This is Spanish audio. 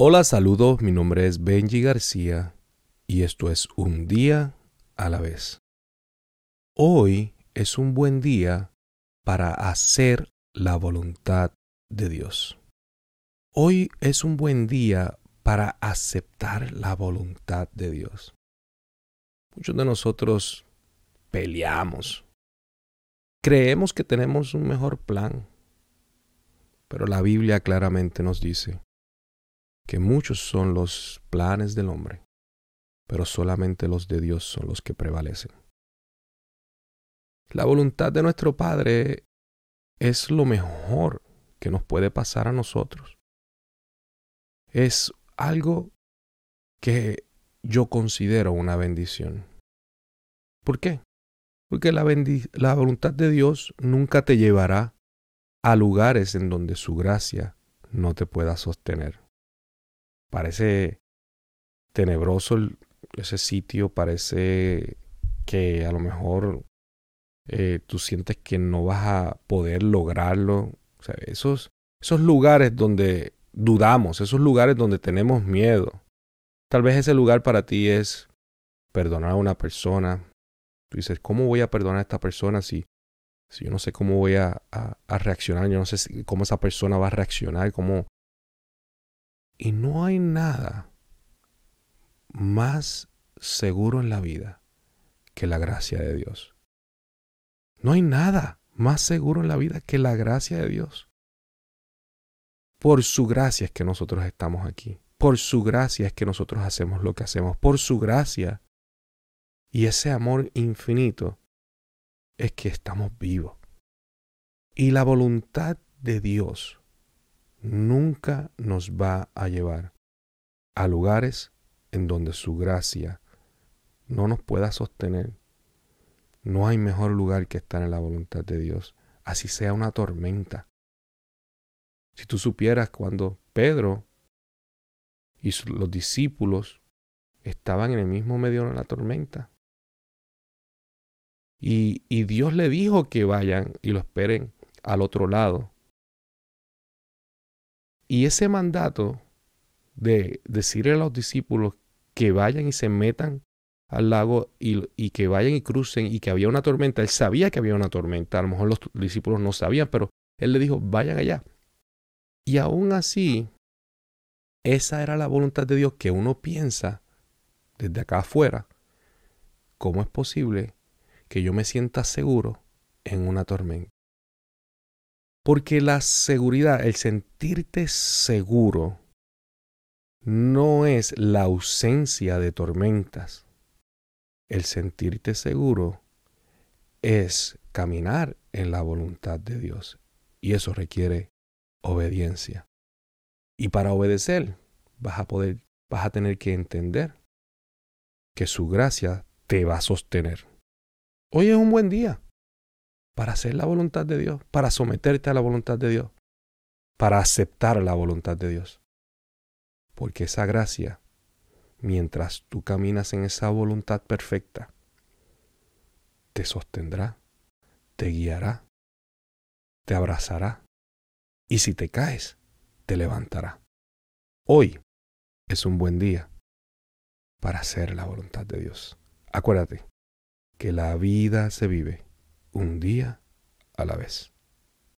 Hola, saludos, mi nombre es Benji García y esto es un día a la vez. Hoy es un buen día para hacer la voluntad de Dios. Hoy es un buen día para aceptar la voluntad de Dios. Muchos de nosotros peleamos. Creemos que tenemos un mejor plan, pero la Biblia claramente nos dice que muchos son los planes del hombre, pero solamente los de Dios son los que prevalecen. La voluntad de nuestro Padre es lo mejor que nos puede pasar a nosotros. Es algo que yo considero una bendición. ¿Por qué? Porque la, la, voluntad de Dios nunca te llevará a lugares en donde su gracia no te pueda sostener. Parece tenebroso ese sitio, parece que a lo mejor eh, tú sientes que no vas a poder lograrlo. O sea, esos, esos lugares donde dudamos, esos lugares donde tenemos miedo. Tal vez ese lugar para ti es perdonar a una persona. Tú dices, ¿cómo voy a perdonar a esta persona si, si yo no sé cómo voy a, a, reaccionar? Yo no sé cómo esa persona va a reaccionar, cómo, y no hay nada más seguro en la vida que la gracia de Dios. No hay nada más seguro en la vida que la gracia de Dios. Por su gracia es que nosotros estamos aquí. Por su gracia es que nosotros hacemos lo que hacemos. Por su gracia. Y ese amor infinito es que estamos vivos. Y la voluntad de Dios nunca nos va a llevar a lugares en donde su gracia no nos pueda sostener. No hay mejor lugar que estar en la voluntad de Dios, así sea una tormenta. Si tú supieras cuando Pedro y los discípulos estaban en el mismo medio de la tormenta, y, y Dios le dijo que vayan y lo esperen al otro lado, y ese mandato de decirle a los discípulos que vayan y se metan al lago y, que vayan y crucen y que había una tormenta, él sabía que había una tormenta, a lo mejor los discípulos no sabían, pero él le dijo, vayan allá. Y aún así, esa era la voluntad de Dios que uno piensa desde acá afuera. ¿Cómo es posible que yo me sienta seguro en una tormenta? Porque la seguridad, el sentirte seguro, no es la ausencia de tormentas. El sentirte seguro es caminar en la voluntad de Dios. Y eso requiere obediencia. Y para obedecer, vas a poder, vas a tener que entender que su gracia te va a sostener. Hoy es un buen día para hacer la voluntad de Dios, para someterte a la voluntad de Dios, para aceptar la voluntad de Dios. Porque esa gracia, mientras tú caminas en esa voluntad perfecta, te sostendrá, te guiará, te abrazará y si te caes, te levantará. Hoy es un buen día para hacer la voluntad de Dios. Acuérdate que la vida se vive un día a la vez.